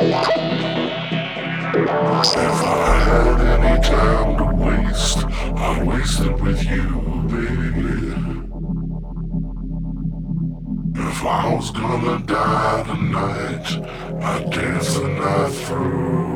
If I had any time to waste, I'd waste it with you, baby. If I was gonna die tonight, I'd dance the night through.